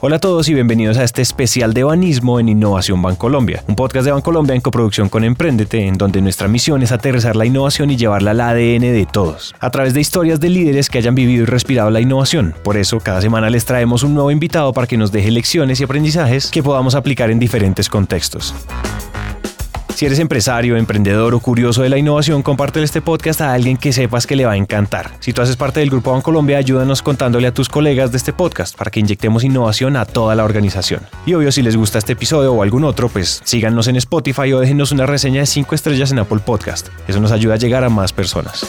Hola a todos y bienvenidos a este especial de Banismo en Innovación Bancolombia, un podcast de Bancolombia en coproducción con Emprendete, en donde nuestra misión es aterrizar la innovación y llevarla al ADN de todos, a través de historias de líderes que hayan vivido y respirado la innovación. Por eso, cada semana les traemos un nuevo invitado para que nos deje lecciones y aprendizajes que podamos aplicar en diferentes contextos. Si eres empresario, emprendedor o curioso de la innovación, compártele este podcast a alguien que sepas que le va a encantar. Si tú haces parte del Grupo Bancolombia, ayúdanos contándole a tus colegas de este podcast para que inyectemos innovación a toda la organización. Y obvio, si les gusta este episodio o algún otro, pues síganos en Spotify o déjenos una reseña de 5 estrellas en Apple Podcast. Eso nos ayuda a llegar a más personas.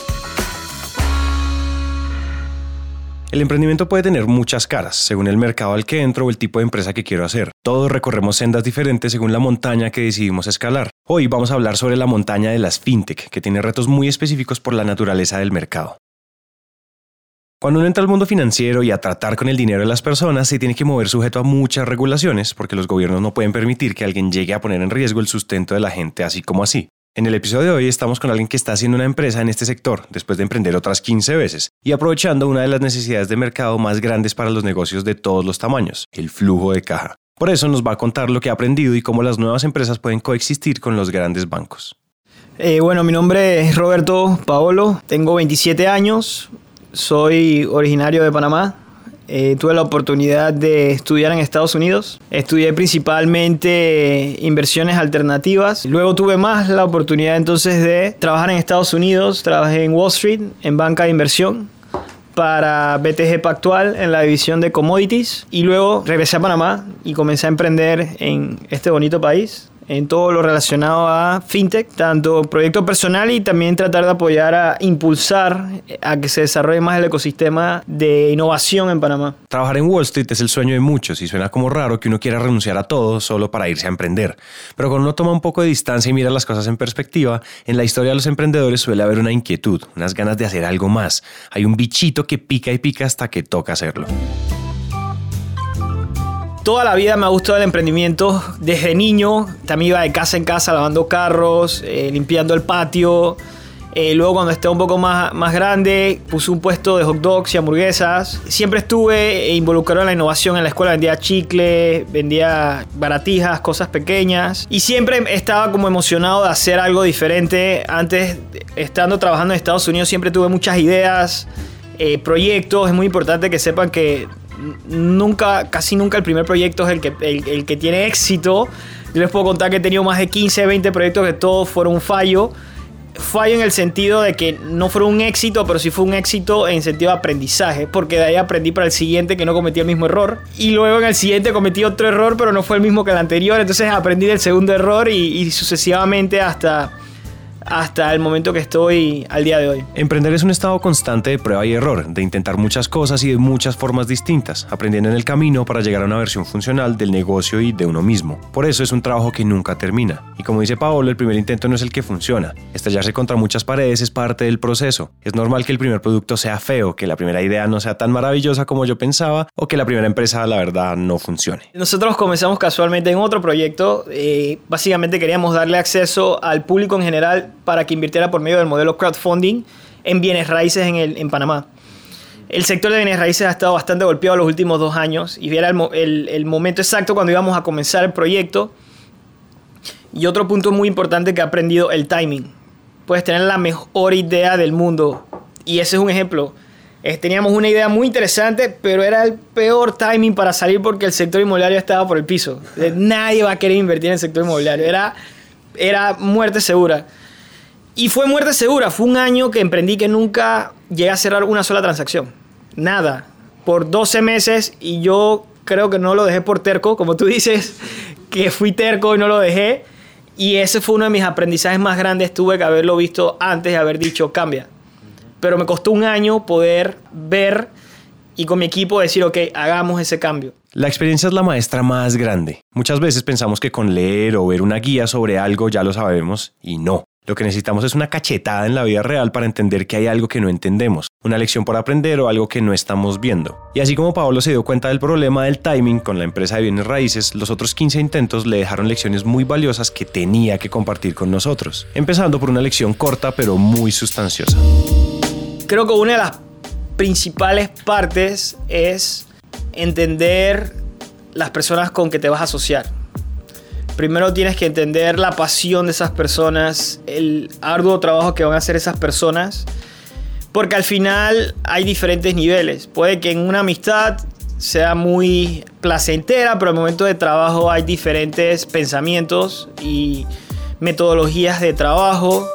El emprendimiento puede tener muchas caras, según el mercado al que entro o el tipo de empresa que quiero hacer. Todos recorremos sendas diferentes según la montaña que decidimos escalar. Hoy vamos a hablar sobre la montaña de las fintech, que tiene retos muy específicos por la naturaleza del mercado. Cuando uno entra al mundo financiero y a tratar con el dinero de las personas, se tiene que mover sujeto a muchas regulaciones, porque los gobiernos no pueden permitir que alguien llegue a poner en riesgo el sustento de la gente así como así. En el episodio de hoy estamos con alguien que está haciendo una empresa en este sector después de emprender otras 15 veces y aprovechando una de las necesidades de mercado más grandes para los negocios de todos los tamaños, el flujo de caja. Por eso nos va a contar lo que ha aprendido y cómo las nuevas empresas pueden coexistir con los grandes bancos. Eh, bueno, mi nombre es Roberto Paolo, tengo 27 años, soy originario de Panamá, eh, tuve la oportunidad de estudiar en Estados Unidos. Estudié principalmente inversiones alternativas. Luego tuve más la oportunidad entonces de trabajar en Estados Unidos. Trabajé en Wall Street, en banca de inversión para BTG Pactual en la división de commodities y luego regresé a Panamá y comencé a emprender en este bonito país en todo lo relacionado a fintech, tanto proyecto personal y también tratar de apoyar a impulsar a que se desarrolle más el ecosistema de innovación en Panamá. Trabajar en Wall Street es el sueño de muchos y suena como raro que uno quiera renunciar a todo solo para irse a emprender. Pero cuando uno toma un poco de distancia y mira las cosas en perspectiva, en la historia de los emprendedores suele haber una inquietud, unas ganas de hacer algo más. Hay un bichito que pica y pica hasta que toca hacerlo toda la vida me ha gustado el emprendimiento. Desde niño también iba de casa en casa lavando carros, eh, limpiando el patio. Eh, luego cuando esté un poco más, más grande puse un puesto de hot dogs y hamburguesas. Siempre estuve involucrado en la innovación. En la escuela vendía chicle, vendía baratijas, cosas pequeñas. Y siempre estaba como emocionado de hacer algo diferente. Antes, estando trabajando en Estados Unidos, siempre tuve muchas ideas, eh, proyectos. Es muy importante que sepan que nunca, casi nunca el primer proyecto es el que, el, que tiene éxito. Yo les puedo contar que he tenido más de 15, 20 proyectos que todos fueron un fallo. Fallo en el sentido de que no fueron un éxito, pero sí fue un éxito en sentido de aprendizaje, porque de ahí aprendí para el siguiente que no cometí el mismo error. Y luego en el siguiente cometí otro error, pero no fue el mismo que el anterior. Entonces aprendí del segundo error y sucesivamente hasta hasta el momento que estoy al día de hoy. Emprender es un estado constante de prueba y error, de intentar muchas cosas y de muchas formas distintas, aprendiendo en el camino para llegar a una versión funcional del negocio y de uno mismo. Por eso es un trabajo que nunca termina. Y como dice Paolo, el primer intento no es el que funciona. Estallarse contra muchas paredes es parte del proceso. Es normal que el primer producto sea feo, que la primera idea no sea tan maravillosa como yo pensaba o que la primera empresa la verdad no funcione. Nosotros comenzamos casualmente en otro proyecto. Eh, básicamente queríamos darle acceso al público en general para que invirtiera por medio del modelo crowdfunding en bienes raíces en, el, en Panamá. El sector de bienes raíces ha estado bastante golpeado los últimos dos años y era el, el, momento exacto cuando íbamos a comenzar el proyecto. Y otro punto muy importante que he aprendido, el timing. Puedes tener la mejor idea del mundo y ese es un ejemplo. teníamos una idea muy interesante, pero era el peor timing para salir porque el sector inmobiliario estaba por el piso. Nadie va a querer invertir en el sector inmobiliario. Era, era muerte segura. Y fue muerte segura. Fue un año que emprendí que nunca llegué a cerrar una sola transacción. Nada. Por 12 meses y yo creo que no lo dejé por terco, como tú dices, que fui terco y no lo dejé. Y ese fue uno de mis aprendizajes más grandes. Tuve que haberlo visto antes de haber dicho cambia. Pero me costó un año poder ver y con mi equipo decir, ok, hagamos ese cambio. La experiencia es la maestra más grande. Muchas veces pensamos que con leer o ver una guía sobre algo ya lo sabemos y no. Lo que necesitamos es una cachetada en la vida real para entender que hay algo que no entendemos, una lección por aprender o algo que no estamos viendo. Y así como Pablo se dio cuenta del problema del timing con la empresa de bienes raíces, los otros 15 intentos le dejaron lecciones muy valiosas que tenía que compartir con nosotros, empezando por una lección corta pero muy sustanciosa. Creo que una de las principales partes es entender las personas con que te vas a asociar. Primero tienes que entender la pasión de esas personas, el arduo trabajo que van a hacer esas personas, porque al final hay diferentes niveles. Puede que en una amistad sea muy placentera, pero el momento de trabajo hay diferentes pensamientos y metodologías de trabajo.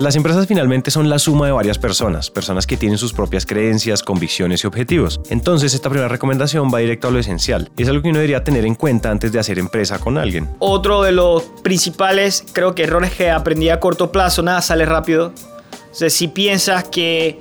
Las empresas finalmente son la suma de varias personas, personas que tienen sus propias creencias, convicciones y objetivos. Entonces esta primera recomendación va directo a lo esencial es algo que uno debería tener en cuenta antes de hacer empresa con alguien. Otro de los principales, creo que errores que aprendí a corto plazo, nada sale rápido. O sea, si piensas que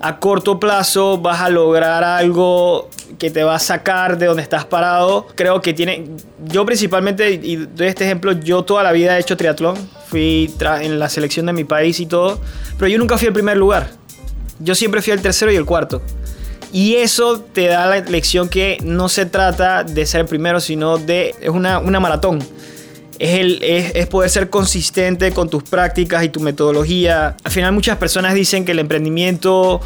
a corto plazo vas a lograr algo que te va a sacar de donde estás parado. Creo que tiene, yo principalmente, y doy este ejemplo, yo toda la vida he hecho triatlón, fui en la selección de mi país y todo, pero yo nunca fui el primer lugar. Yo siempre fui el tercero y el cuarto. Y eso te da la lección que no se trata de ser el primero, sino de, es una, una maratón. Es, el, es, es, poder ser consistente con tus prácticas y tu metodología. Al final muchas personas dicen que el emprendimiento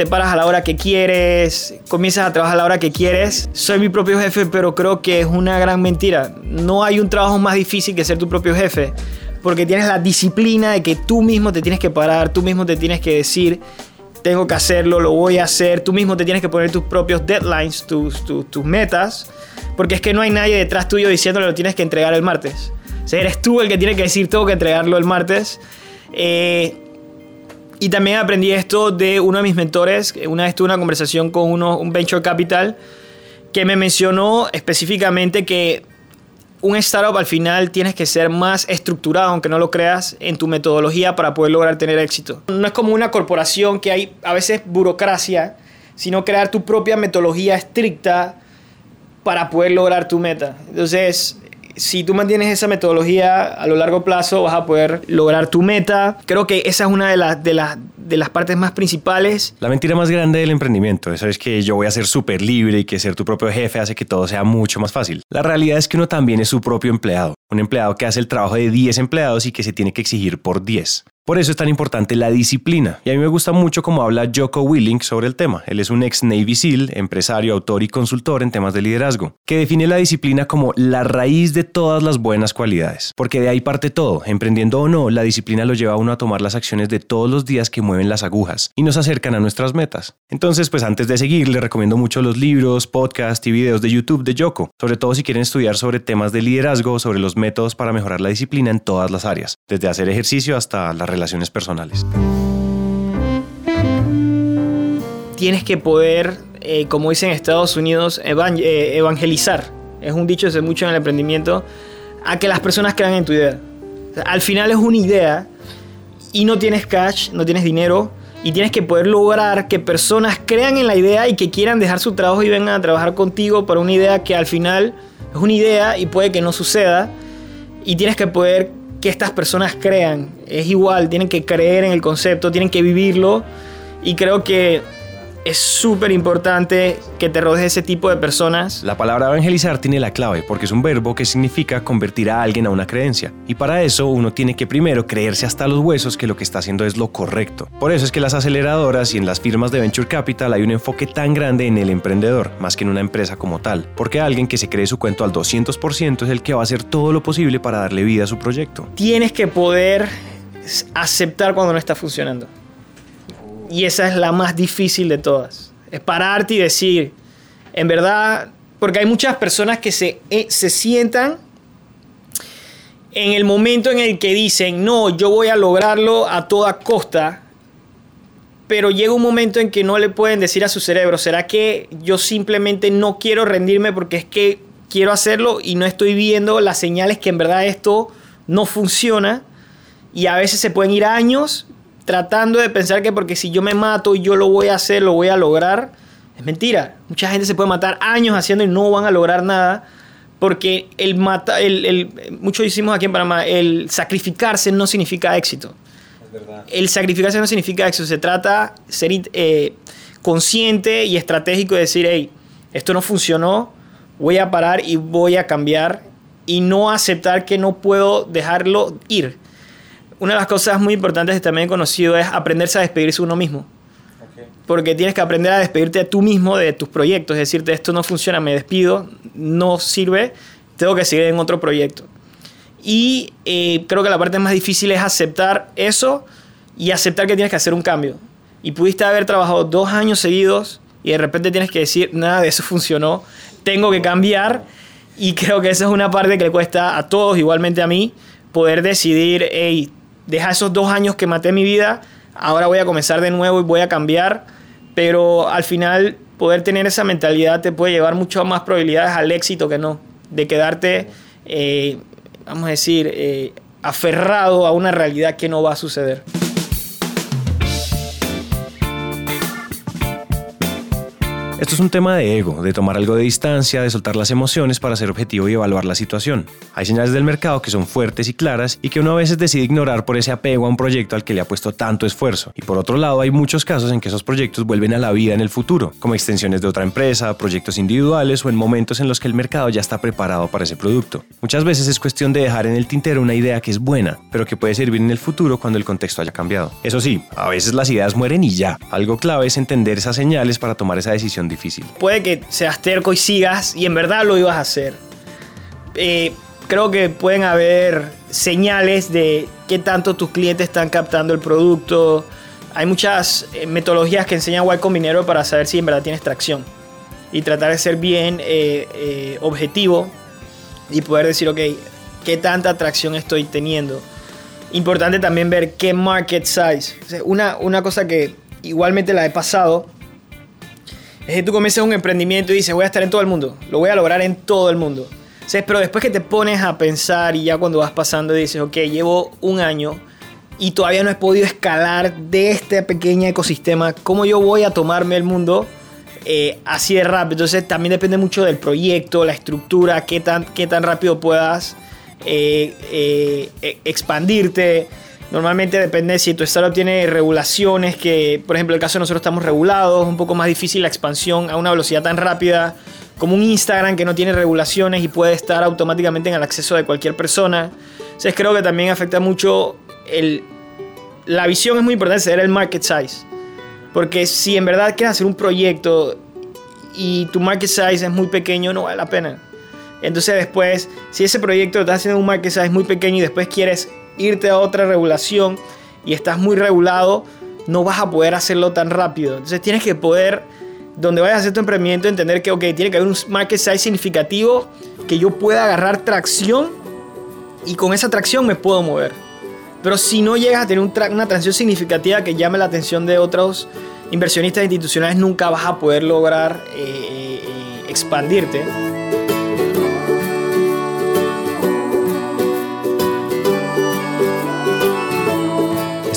te paras a la hora que quieres, comienzas a trabajar a la hora que quieres. Soy mi propio jefe, pero creo que es una gran mentira. No hay un trabajo más difícil que ser tu propio jefe, porque tienes la disciplina de que tú mismo te tienes que parar, tú mismo te tienes que decir, tengo que hacerlo, lo voy a hacer, tú mismo te tienes que poner tus propios deadlines, tus, tus, metas, porque es que no hay nadie detrás tuyo diciéndole lo tienes que entregar el martes. O sea, eres tú el que tiene que decir tengo que entregarlo el martes. Eh, y también aprendí esto de uno de mis mentores. Una vez tuve una conversación con uno, un venture capital que me mencionó específicamente que un startup al final tienes que ser más estructurado, aunque no lo creas, en tu metodología para poder lograr tener éxito. No es como una corporación que hay a veces burocracia, sino crear tu propia metodología estricta para poder lograr tu meta. Entonces, si tú mantienes esa metodología a lo largo plazo, vas a poder lograr tu meta. Creo que esa es una de, las de, las de las partes más principales. La mentira más grande del emprendimiento, eso es que yo voy a ser súper libre y que ser tu propio jefe hace que todo sea mucho más fácil. La realidad es que uno también es su propio empleado, un empleado que hace el trabajo de 10 empleados y que se tiene que exigir por 10. Por eso es tan importante la disciplina. Y a mí me gusta mucho cómo habla Joko Willink sobre el tema. Él es un ex Navy SEAL, empresario, autor y consultor en temas de liderazgo, que define la disciplina como la raíz de todas las buenas cualidades. Porque de ahí parte todo. Emprendiendo o no, la disciplina lo lleva a uno a tomar las acciones de todos los días que mueven las agujas y nos acercan a nuestras metas. Entonces, pues antes de seguir, le recomiendo mucho los libros, podcasts y videos de YouTube de Joko, sobre todo si quieren estudiar sobre temas de liderazgo, sobre los métodos para mejorar la disciplina en todas las áreas, desde hacer ejercicio hasta la relaciones personales. Tienes que poder, eh, como dicen en Estados Unidos, eh, evangelizar. Es un dicho hace mucho en el emprendimiento, a que las personas crean en tu idea. al final es una idea y no tienes cash, no tienes dinero, y tienes que poder lograr que personas crean en la idea y que quieran dejar su trabajo y vengan a trabajar contigo para una idea que al final es una idea y puede que no suceda. Y tienes que poder que estas personas crean. Es igual, tienen que creer en el concepto, tienen que vivirlo. Y creo que es súper importante que te rodees de ese tipo de personas. La palabra evangelizar tiene la clave porque es un verbo que significa convertir a alguien a una creencia. Y para eso uno tiene que primero creerse hasta los huesos que lo que está haciendo es lo correcto. Por eso es que las aceleradoras y en las firmas de Venture Capital hay un enfoque tan grande en el emprendedor, más que en una empresa como tal. Porque alguien que se cree su cuento al 200% es el que va a hacer todo lo posible para darle vida a su proyecto. Tienes que poder aceptar cuando no está funcionando. Y esa es la más difícil de todas. Es pararte y decir, en verdad, porque hay muchas personas que se, eh, se sientan en el momento en el que dicen, no, yo voy a lograrlo a toda costa, pero llega un momento en que no le pueden decir a su cerebro, ¿será que yo simplemente no quiero rendirme porque es que quiero hacerlo y no estoy viendo las señales que en verdad esto no funciona? Y a veces se pueden ir años tratando de pensar que porque si yo me mato y yo lo voy a hacer, lo voy a lograr, es mentira. Mucha gente se puede matar años haciendo y no van a lograr nada porque el mata, el, el, muchos decimos aquí en Panamá, el sacrificarse no significa éxito. El sacrificarse no significa éxito, se trata de ser eh, consciente y estratégico de decir, hey, esto no funcionó, voy a parar y voy a cambiar y no aceptar que no puedo dejarlo ir una de las cosas muy importantes que también he conocido es aprenderse a despedirse uno mismo. porque tienes que aprender a despedirte tú mismo de tus proyectos, es decirte, esto no funciona, me despido, no sirve, tengo que seguir en otro proyecto. Y eh, creo que la parte más difícil es aceptar eso y aceptar que tienes que hacer un cambio. Y pudiste haber trabajado dos años seguidos y de repente tienes que decir, nada de eso funcionó, tengo que cambiar. Y creo que esa es una parte que le cuesta a todos, igualmente a mí, poder decidir, hey, deja esos dos años que maté mi vida, ahora voy a comenzar de nuevo y voy a cambiar. Pero al final, poder tener esa mentalidad te puede llevar mucho más probabilidades al éxito que no, de quedarte, eh, vamos a decir, eh, aferrado a una realidad que no va a suceder. Esto es un tema de ego, de tomar algo de distancia, de soltar las emociones para ser objetivo y evaluar la situación. Hay señales del mercado que son fuertes y claras y que uno a veces decide ignorar por ese apego a un proyecto al que le ha puesto tanto esfuerzo. Y por otro lado, hay muchos casos en que esos proyectos vuelven a la vida en el futuro, como extensiones de otra empresa, proyectos individuales o en momentos en los que el mercado ya está preparado para ese producto. Muchas veces es cuestión de dejar en el tintero una idea que es buena, pero que puede servir en el futuro cuando el contexto haya cambiado. Eso sí, a veces las ideas mueren y ya. Algo clave es entender esas señales para tomar esa decisión difícil. Puede que seas terco y sigas y en verdad lo ibas a hacer. Eh, creo que pueden haber señales de qué tanto tus clientes están captando el producto. Hay muchas eh, metodologías que enseñan Y Combinero para saber si en verdad tienes tracción. Y tratar de ser bien eh, objetivo y poder decir, ok, qué tanta tracción estoy teniendo. Importante también ver qué market size. Una, una cosa que igualmente la he pasado es que tú comienzas un emprendimiento y dices, voy a estar en todo el mundo, lo voy a lograr en todo el mundo. Pero después que te pones a pensar y ya cuando vas pasando dices, ok, llevo un año y todavía no he podido escalar de este pequeño ecosistema, ¿cómo yo voy a tomarme el mundo eh, así de rápido? Entonces también depende mucho del proyecto, la estructura, qué tan, qué tan rápido puedas eh, eh, e, expandirte. Normalmente depende si tu startup tiene regulaciones que, por ejemplo, el caso de nosotros estamos regulados, un poco más difícil la expansión a una velocidad tan rápida como un Instagram que no tiene regulaciones y puede estar automáticamente en el acceso de cualquier persona. Entonces creo que también afecta mucho el... La visión es muy importante, ser el market size. Porque si en verdad quieres hacer un proyecto y tu market size es muy pequeño, no vale la pena. Entonces después, si ese proyecto está haciendo un market size muy pequeño y después quieres irte a otra regulación y estás muy regulado, no vas a poder hacerlo tan rápido. Entonces tienes que poder, donde vayas a hacer tu emprendimiento, entender que, ok, tiene que haber un market size significativo, que yo pueda agarrar tracción y con esa tracción me puedo mover. Pero si no llegas a tener una tracción significativa que llame la atención de otros inversionistas institucionales, nunca vas a poder lograr eh, eh, eh,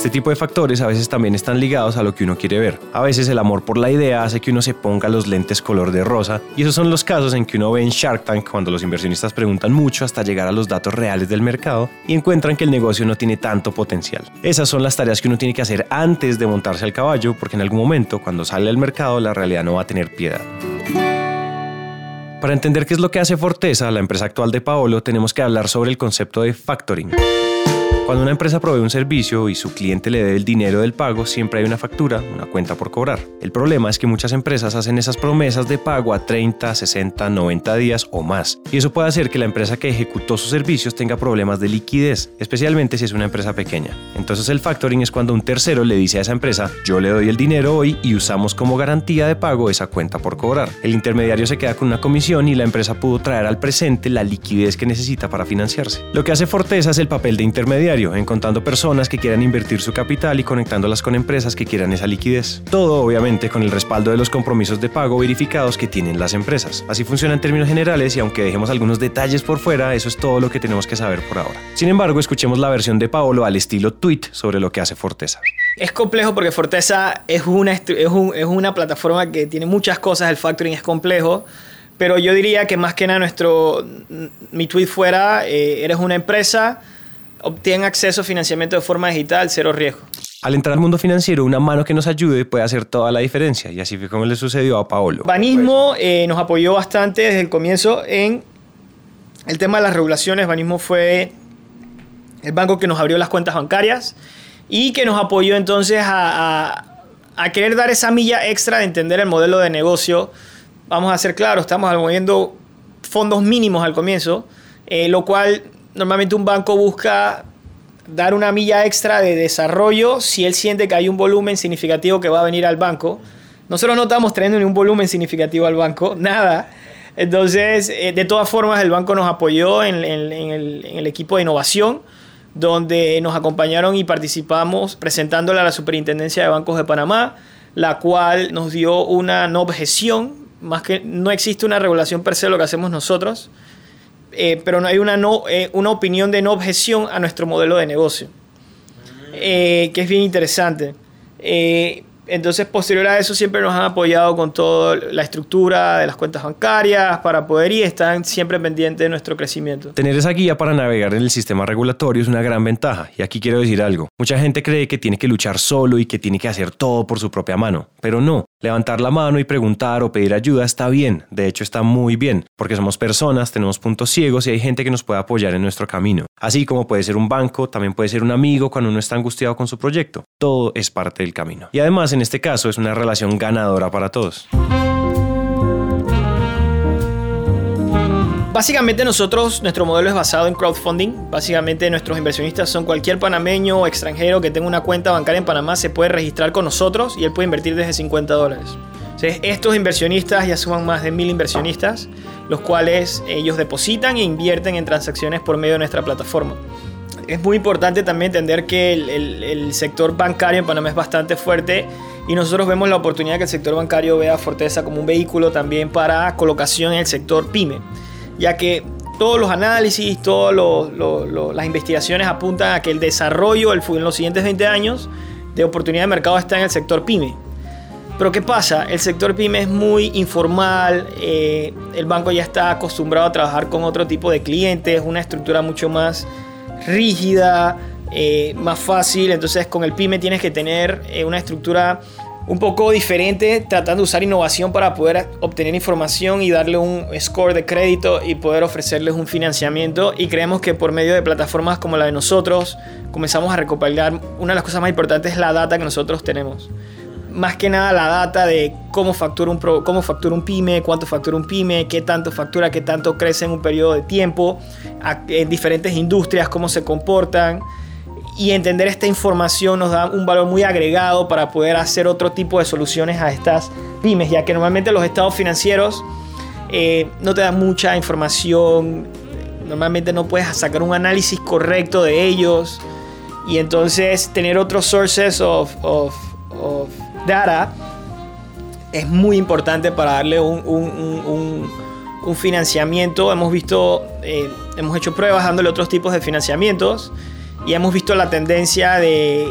expandirte. tipo de factores a veces también están ligados a lo que uno quiere ver. A veces el amor por la idea hace que uno se ponga los lentes color de rosa y esos son los casos en que uno ve en Shark Tank cuando los inversionistas preguntan mucho hasta llegar a los datos reales del mercado y encuentran que el negocio no tiene tanto potencial. Esas son las tareas que uno tiene que hacer antes de montarse al caballo porque en algún momento cuando sale al mercado la realidad no va a tener piedad. Para entender qué es lo que hace Forteza, la empresa actual de Paolo, tenemos que hablar sobre el concepto de factoring. Cuando una empresa provee un servicio y su cliente le debe el dinero del pago, siempre hay una factura, una cuenta por cobrar. El problema es que muchas empresas hacen esas promesas de pago a 30, 60, 90 días o más. Y eso puede hacer que la empresa que ejecutó sus servicios tenga problemas de liquidez, especialmente si es una empresa pequeña. Entonces el factoring es cuando un tercero le dice a esa empresa, yo le doy el dinero hoy y usamos como garantía de pago esa cuenta por cobrar. El intermediario se queda con una comisión y la empresa pudo traer al presente la liquidez que necesita para financiarse. Lo que hace Forteza es el papel de intermediario encontrando personas que quieran invertir su capital y conectándolas con empresas que quieran esa liquidez. Todo obviamente con el respaldo de los compromisos de pago verificados que tienen las empresas. Así funciona en términos generales y aunque dejemos algunos detalles por fuera, eso es todo lo que tenemos que saber por ahora. Sin embargo, escuchemos la versión de Paolo al estilo tweet sobre lo que hace Forteza. Es complejo porque Forteza es una, es, es una plataforma que tiene muchas cosas, el factoring es complejo. Pero yo diría que más que nada nuestro, mi tweet fuera, eh, eres una empresa, obtienen acceso a financiamiento de forma digital, cero riesgo. Al entrar al mundo financiero, una mano que nos ayude puede hacer toda la diferencia. Y así fue como le sucedió a Paolo. Banismo eh, nos apoyó bastante desde el comienzo en el tema de las regulaciones. Banismo fue el banco que nos abrió las cuentas bancarias y que nos apoyó entonces a, a querer dar esa milla extra de entender el modelo de negocio, vamos a ser claros, estamos moviendo fondos mínimos al comienzo, eh, lo cual normalmente un banco busca dar una milla extra de desarrollo si él siente que hay un volumen significativo que va a venir al banco. Nosotros no estamos trayendo ni un volumen significativo al banco, nada. Entonces, eh, de todas formas, el banco nos apoyó en, el, equipo de innovación, donde nos acompañaron y participamos presentándole a la Superintendencia de Bancos de Panamá, la cual nos dio una no objeción, más que no existe una regulación per se lo que hacemos nosotros, eh, pero no hay una, no, eh, una opinión de no objeción a nuestro modelo de negocio, que es bien interesante. Entonces, posterior a eso, siempre nos han apoyado con toda la estructura de las cuentas bancarias para poder y están siempre pendientes de nuestro crecimiento. Tener esa guía para navegar en el sistema regulatorio es una gran ventaja. Y aquí quiero decir algo. Mucha gente cree que tiene que luchar solo y que tiene que hacer todo por su propia mano. Pero no. Levantar la mano y preguntar o pedir ayuda está bien, de hecho está muy bien, porque somos personas, tenemos puntos ciegos y hay gente que nos puede apoyar en nuestro camino. Así como puede ser un banco, también puede ser un amigo cuando uno está angustiado con su proyecto. Todo es parte del camino. Y además en este caso es una relación ganadora para todos. Básicamente nosotros, nuestro modelo es basado en crowdfunding. Básicamente nuestros inversionistas son cualquier panameño o extranjero que tenga una cuenta bancaria en Panamá, se puede registrar con nosotros y él puede invertir desde 50 dólares. estos inversionistas ya suman más de mil inversionistas, los cuales ellos depositan e invierten en transacciones por medio de nuestra plataforma. Es muy importante también entender que el, sector bancario en Panamá es bastante fuerte y nosotros vemos la oportunidad que el sector bancario vea Forteza como un vehículo también para colocación en el sector pyme ya que todos los análisis, todas las investigaciones apuntan a que el desarrollo en los siguientes 20 años de oportunidad de mercado está en el sector pyme. Pero ¿qué pasa? El sector pyme es muy informal, eh, el banco ya está acostumbrado a trabajar con otro tipo de clientes, una estructura mucho más rígida, eh, más fácil, entonces con el pyme tienes que tener eh, una estructura un poco diferente, tratando de usar innovación para poder obtener información y darle un score de crédito y poder ofrecerles un financiamiento. Y creemos que por medio de plataformas como la de nosotros, comenzamos a recopilar una de las cosas más importantes es la data que nosotros tenemos. Más que nada la data de cómo factura un, cómo factura un pyme, cuánto factura un pyme, qué tanto factura, qué tanto crece en un periodo de tiempo, en diferentes industrias, cómo se comportan y entender esta información nos da un valor muy agregado para poder hacer otro tipo de soluciones a estas pymes, ya que normalmente los estados financieros eh, no te dan mucha información, normalmente no puedes sacar un análisis correcto de ellos y entonces tener otros sources of, of, data es muy importante para darle un, un, un, financiamiento. Hemos visto, eh, hemos hecho pruebas dándole otros tipos de financiamientos y hemos visto la tendencia de,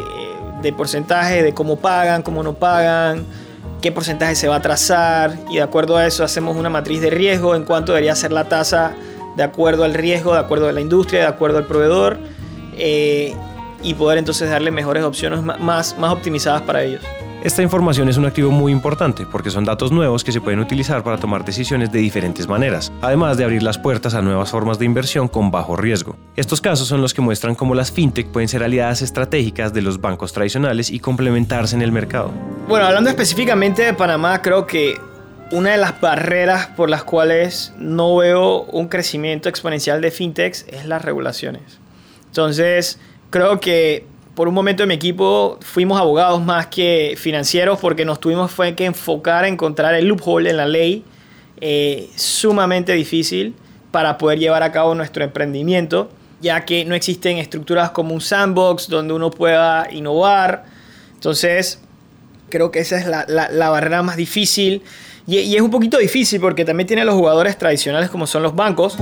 de porcentaje de cómo pagan, cómo no pagan, qué porcentaje se va a trazar y de acuerdo a eso hacemos una matriz de riesgo en cuanto debería ser la tasa de acuerdo al riesgo, de acuerdo a la industria, de acuerdo al proveedor eh, y poder entonces darle mejores opciones más, más optimizadas para ellos. Esta información es un activo muy importante porque son datos nuevos que se pueden utilizar para tomar decisiones de diferentes maneras, además de abrir las puertas a nuevas formas de inversión con bajo riesgo. Estos casos son los que muestran cómo las fintech pueden ser aliadas estratégicas de los bancos tradicionales y complementarse en el mercado. Bueno, hablando específicamente de Panamá, creo que una de las barreras por las cuales no veo un crecimiento exponencial de fintechs es las regulaciones. Entonces, creo que por un momento en mi equipo fuimos abogados más que financieros porque nos tuvimos fue que enfocar a encontrar el loophole en la ley eh, sumamente difícil para poder llevar a cabo nuestro emprendimiento, ya que no existen estructuras como un sandbox donde uno pueda innovar. Entonces, creo que esa es la, la, barrera más difícil. Y, y, es un poquito difícil porque también tiene los jugadores tradicionales como son los bancos.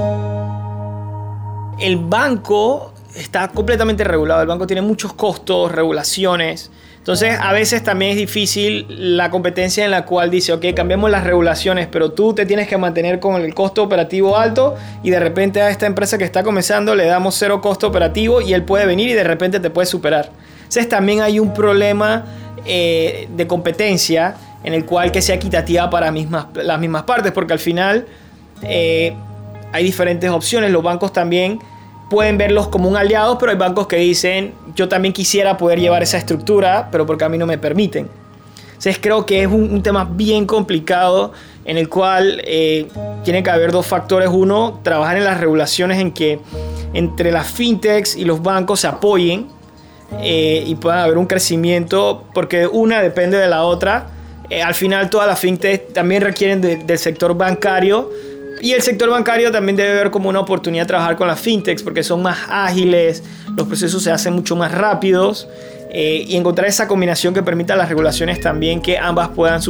El banco está completamente regulado. El banco tiene muchos costos, regulaciones. Entonces, a veces también es difícil la competencia en la cual dice, ok, cambiamos las regulaciones, pero tú te tienes que mantener con el costo operativo alto y de repente a esta empresa que está comenzando le damos cero costo operativo y él puede venir y de repente te puede superar. Entonces, también hay un problema eh, de competencia en el cual que sea equitativa para las mismas partes, porque al final eh, hay diferentes opciones. Los bancos también pueden verlos como un aliado, pero hay bancos que dicen, yo también quisiera poder llevar esa estructura, pero porque a mí no me permiten. Entonces creo que es un, tema bien complicado en el cual eh, tiene que haber dos factores. Uno, trabajar en las regulaciones en que entre las fintechs y los bancos se apoyen eh, y pueda haber un crecimiento, porque una depende de la otra. Eh, al final todas las fintechs también requieren del sector bancario y el sector bancario también debe ver como una oportunidad trabajar con las fintechs porque son más ágiles, los procesos se hacen mucho más rápidos eh, y encontrar esa combinación que permita las regulaciones también que ambas puedan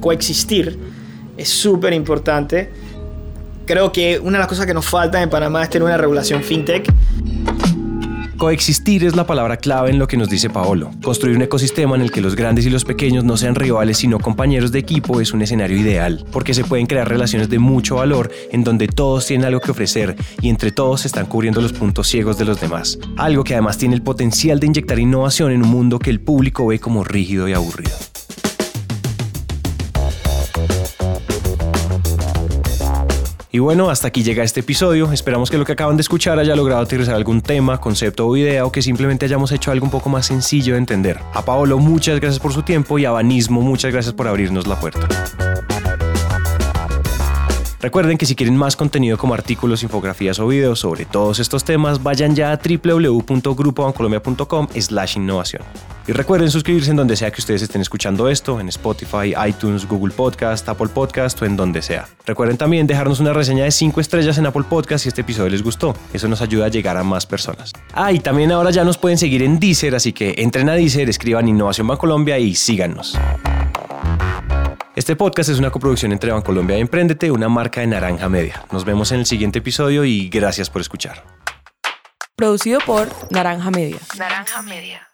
coexistir es súper importante. Creo que una de las cosas que nos falta en Panamá es tener una regulación fintech. Coexistir es la palabra clave en lo que nos dice Paolo. Construir un ecosistema en el que los grandes y los pequeños no sean rivales sino compañeros de equipo es un escenario ideal, porque se pueden crear relaciones de mucho valor en donde todos tienen algo que ofrecer y entre todos se están cubriendo los puntos ciegos de los demás. Algo que además tiene el potencial de inyectar innovación en un mundo que el público ve como rígido y aburrido. Y bueno, hasta aquí llega este episodio. Esperamos que lo que acaban de escuchar haya logrado aterrizar algún tema, concepto o idea o que simplemente hayamos hecho algo un poco más sencillo de entender. A Paolo, muchas gracias por su tiempo y a Banismo, muchas gracias por abrirnos la puerta. Recuerden que si quieren más contenido como artículos, infografías o videos sobre todos estos temas, vayan ya a www.grupobancolombia.com slash innovación. Y recuerden suscribirse en donde sea que ustedes estén escuchando esto, en Spotify, iTunes, Google Podcast, Apple Podcast o en donde sea. Recuerden también dejarnos una reseña de 5 estrellas en Apple Podcast si este episodio les gustó. Eso nos ayuda a llegar a más personas. Ah, y también ahora ya nos pueden seguir en Deezer, así que entren a Deezer, escriban Innovación Bancolombia y síganos. Este podcast es una coproducción entre Bancolombia y Emprendete, una marca de Naranja Media. Nos vemos en el siguiente episodio y gracias por escuchar. Producido por Naranja Media. Naranja Media.